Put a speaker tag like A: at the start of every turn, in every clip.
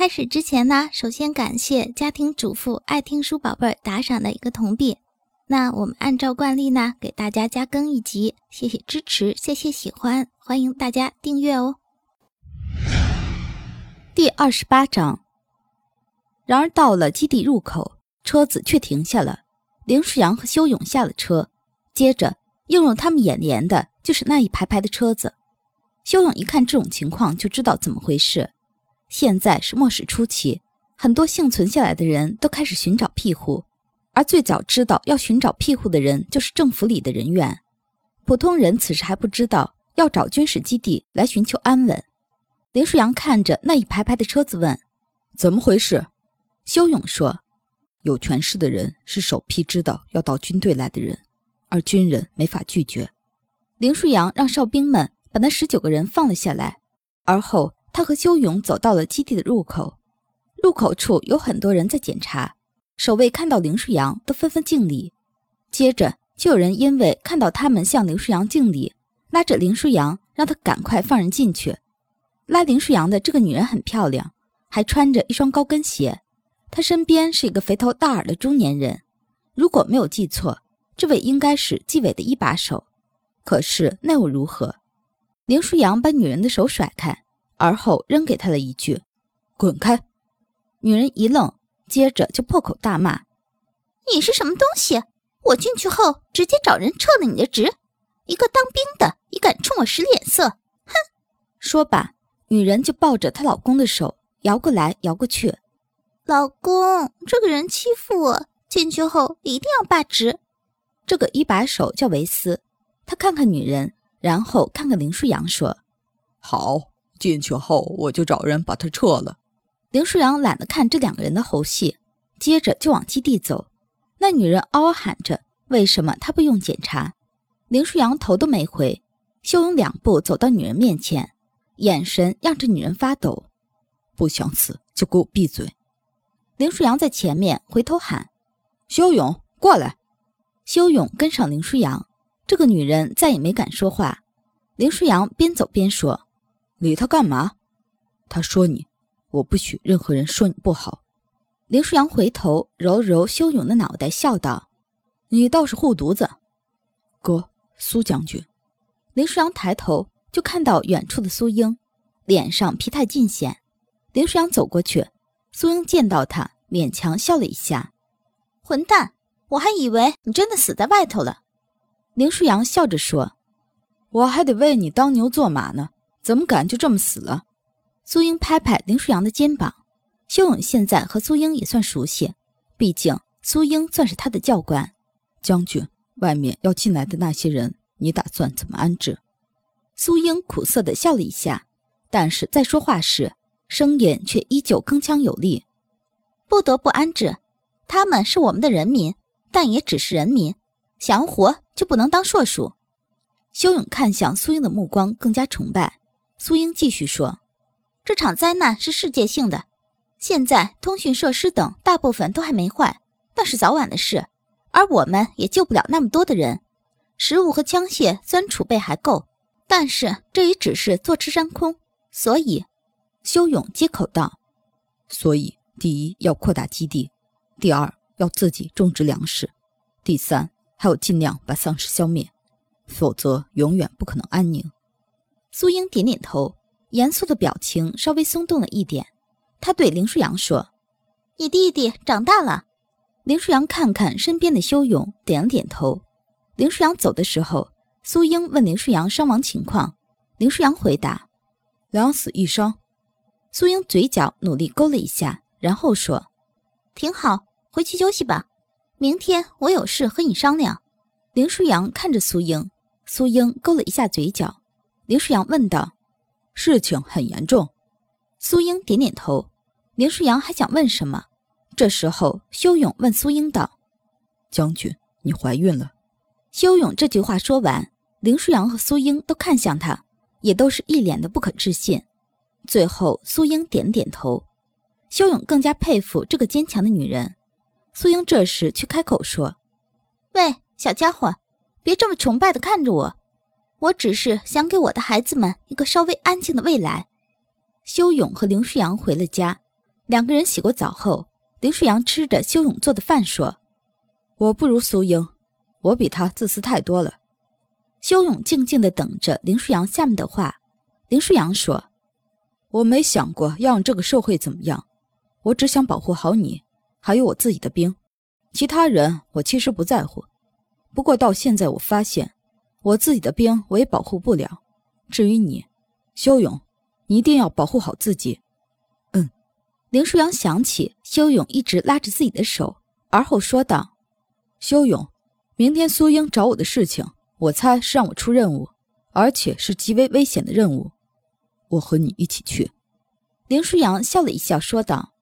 A: 开始之前呢，首先感谢家庭主妇爱听书宝贝打赏的一个铜币。那我们按照惯例呢，给大家加更一集，谢谢支持，谢谢喜欢，欢迎大家订阅哦。
B: 第二十八章。然而到了基地入口，车子却停下了。林舒阳和修勇下了车，接着映入他们眼帘的就是那一排排的车子。修勇一看这种情况，就知道怎么回事。现在是末世初期，很多幸存下来的人都开始寻找庇护，而最早知道要寻找庇护的人就是政府里的人员。普通人此时还不知道要找军事基地来寻求安稳。林舒扬看着那一排排的车子，问：“怎么回事？”修勇说：“有权势的人是首批知道要到军队来的人，而军人没法拒绝。”林舒扬让哨兵们把那十九个人放了下来，而后。他和修勇走到了基地的入口，入口处有很多人在检查。守卫看到林舒扬，都纷纷敬礼。接着就有人因为看到他们向林舒扬敬礼，拉着林舒扬，让他赶快放人进去。拉林舒扬的这个女人很漂亮，还穿着一双高跟鞋。她身边是一个肥头大耳的中年人，如果没有记错，这位应该是纪委的一把手。可是那又如何？林舒扬把女人的手甩开。而后扔给他了一句：“滚开！”女人一愣，接着就破口大骂：“
A: 你是什么东西？我进去后直接找人撤了你的职，一个当兵的也敢冲我使脸色！哼！”
B: 说罢，女人就抱着她老公的手摇过来摇过去：“
A: 老公，这个人欺负我，进去后一定要罢职。”
B: 这个一把手叫维斯，他看看女人，然后看看林舒扬，说：“
C: 好。”进去后，我就找人把他撤了。
B: 林舒扬懒得看这两个人的猴戏，接着就往基地走。那女人嗷嗷喊着：“为什么他不用检查？”林舒扬头都没回，修勇两步走到女人面前，眼神让这女人发抖。
C: 不想死就给我闭嘴！
B: 林舒扬在前面回头喊：“
C: 修勇，过来！”
B: 修勇跟上林舒扬，这个女人再也没敢说话。林舒扬边走边说。
C: 理他干嘛？他说你，我不许任何人说你不好。
B: 林舒扬回头揉揉修勇的脑袋，笑道：“
C: 你倒是护犊子，哥，苏将军。”
B: 林舒扬抬头就看到远处的苏英，脸上疲态尽显。林舒扬走过去，苏英见到他，勉强笑了一下：“
A: 混蛋，我还以为你真的死在外头了。”
B: 林舒扬笑着说：“
C: 我还得为你当牛做马呢。”怎么敢就这么死了？
B: 苏英拍拍林舒扬的肩膀。修勇现在和苏英也算熟悉，毕竟苏英算是他的教官。
C: 将军，外面要进来的那些人，你打算怎么安置？
B: 苏英苦涩地笑了一下，但是在说话时，声音却依旧铿锵有力。
A: 不得不安置，他们是我们的人民，但也只是人民，想要活就不能当硕鼠。
B: 修勇看向苏英的目光更加崇拜。苏英继续说：“
A: 这场灾难是世界性的，现在通讯设施等大部分都还没坏，那是早晚的事。而我们也救不了那么多的人，食物和枪械虽然储备还够，但是这也只是坐吃山空。所以，
B: 修勇接口道：‘
C: 所以，第一要扩大基地，第二要自己种植粮食，第三还有尽量把丧尸消灭，否则永远不可能安宁。’”
B: 苏英点点头，严肃的表情稍微松动了一点。他对林舒扬说：“
A: 你弟弟长大了。”
B: 林舒扬看看身边的修勇，点了点头。林舒扬走的时候，苏英问林舒扬伤亡情况。林舒扬回答：“
C: 两死一伤。”
B: 苏英嘴角努力勾了一下，然后说：“
A: 挺好，回去休息吧。明天我有事和你商量。”
B: 林舒扬看着苏英，苏英勾了一下嘴角。林舒扬问道：“
C: 事情很严重。”
B: 苏英点点头。林舒扬还想问什么，这时候修勇问苏英道：“
C: 将军，你怀孕了？”
B: 修勇这句话说完，林舒扬和苏英都看向他，也都是一脸的不可置信。最后，苏英点点头。修勇更加佩服这个坚强的女人。苏英这时却开口说：“
A: 喂，小家伙，别这么崇拜的看着我。”我只是想给我的孩子们一个稍微安静的未来。
B: 修勇和林舒扬回了家，两个人洗过澡后，林舒扬吃着修勇做的饭说：“
C: 我不如苏英，我比他自私太多了。”
B: 修勇静静的等着林舒扬下面的话。林舒扬说：“
C: 我没想过要让这个社会怎么样，我只想保护好你，还有我自己的兵。其他人我其实不在乎。不过到现在我发现，我自己的兵我也保护不了。至于你，修勇，你一定要保护好自己。”
B: 嗯。林舒扬想起修勇一直拉着自己的手，而后说道：“
C: 修勇，明天苏英找我的事情，我猜是让我出任务，而且是极为危险的任务。”我和你一起去。
B: 林舒扬笑了一笑，说道：“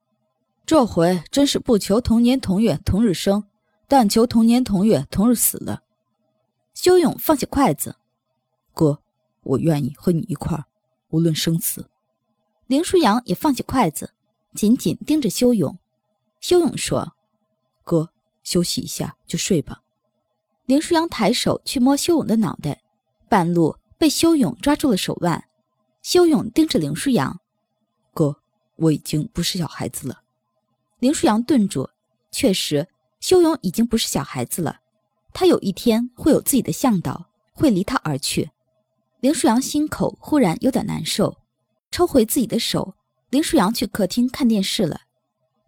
C: 这回真是不求同年同月同日生，但求同年同月同日死了。”
B: 修勇放下筷子：“
C: 哥，我愿意和你一块儿，无论生死。”
B: 林舒扬也放下筷子，紧紧盯着修勇。修勇说：“
C: 哥，休息一下就睡吧。”
B: 林舒扬抬手去摸修勇的脑袋，半路被修勇抓住了手腕。修勇盯着林舒扬：“
C: 哥，我已经不是小孩子了。”
B: 林舒扬顿住，确实，修勇已经不是小孩子了。他有一天会有自己的向导，会离他而去。林舒扬心口忽然有点难受，抽回自己的手。林舒扬去客厅看电视了。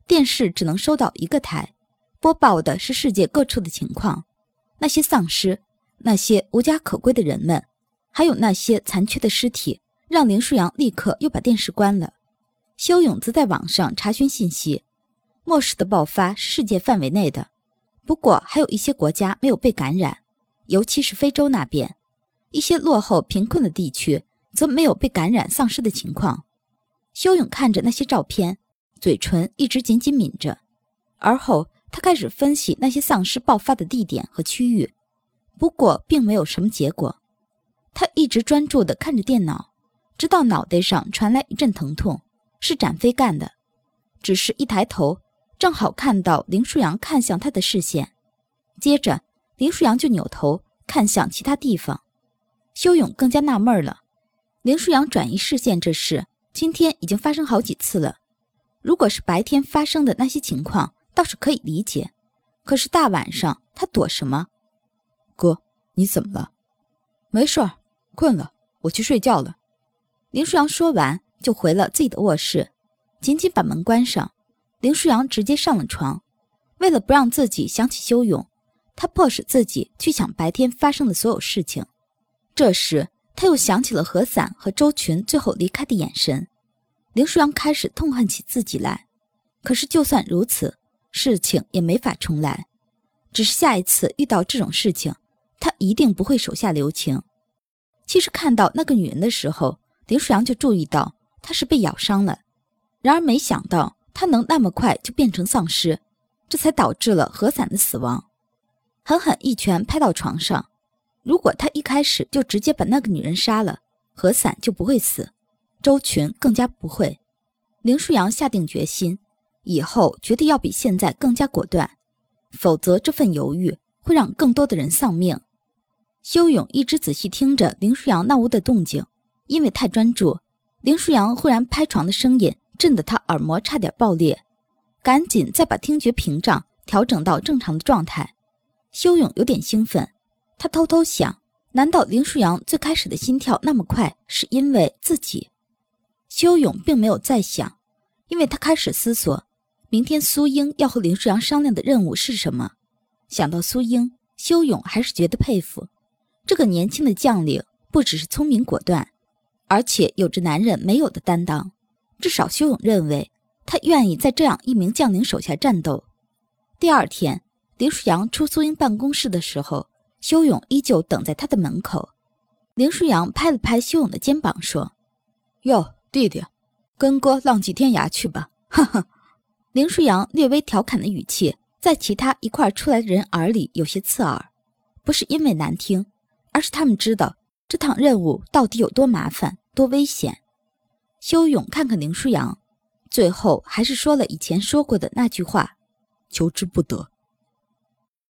B: 电视只能收到一个台，播报的是世界各处的情况，那些丧尸，那些无家可归的人们，还有那些残缺的尸体。让林舒扬立刻又把电视关了。修勇则在网上查询信息，末世的爆发是世界范围内的，不过还有一些国家没有被感染，尤其是非洲那边，一些落后贫困的地区则没有被感染丧尸的情况。修勇看着那些照片，嘴唇一直紧紧抿着，而后他开始分析那些丧尸爆发的地点和区域，不过并没有什么结果。他一直专注地看着电脑。直到脑袋上传来一阵疼痛，是展飞干的。只是一抬头，正好看到林舒扬看向他的视线，接着林舒扬就扭头看向其他地方。修勇更加纳闷了：林舒扬转移视线这事，今天已经发生好几次了。如果是白天发生的那些情况，倒是可以理解。可是大晚上他躲什么？
C: 哥，你怎么了？
B: 没事儿，困了，我去睡觉了。林舒扬说完，就回了自己的卧室，紧紧把门关上。林舒扬直接上了床，为了不让自己想起修勇，他迫使自己去想白天发生的所有事情。这时，他又想起了何伞和周群最后离开的眼神。林舒扬开始痛恨起自己来。可是，就算如此，事情也没法重来。只是下一次遇到这种事情，他一定不会手下留情。其实，看到那个女人的时候，林舒扬就注意到她是被咬伤了，然而没想到他能那么快就变成丧尸，这才导致了何伞的死亡。狠狠一拳拍到床上，如果他一开始就直接把那个女人杀了，何伞就不会死，周群更加不会。林舒扬下定决心，以后绝对要比现在更加果断，否则这份犹豫会让更多的人丧命。修勇一直仔细听着林舒扬那屋的动静。因为太专注，林舒扬忽然拍床的声音震得他耳膜差点爆裂，赶紧再把听觉屏障调整到正常的状态。修勇有点兴奋，他偷偷想：难道林舒扬最开始的心跳那么快，是因为自己？修勇并没有再想，因为他开始思索，明天苏英要和林舒扬商量的任务是什么。想到苏英，修勇还是觉得佩服，这个年轻的将领不只是聪明果断。而且有着男人没有的担当，至少修勇认为他愿意在这样一名将领手下战斗。第二天，林舒扬出苏英办公室的时候，修勇依旧等在他的门口。林舒扬拍了拍修勇的肩膀，说：“
C: 哟，弟弟，跟哥浪迹天涯去吧。”
B: 哈哈，林舒扬略微调侃的语气，在其他一块出来的人耳里有些刺耳，不是因为难听，而是他们知道这趟任务到底有多麻烦。多危险！修勇看看林舒扬，最后还是说了以前说过的那句话：“
C: 求之不得，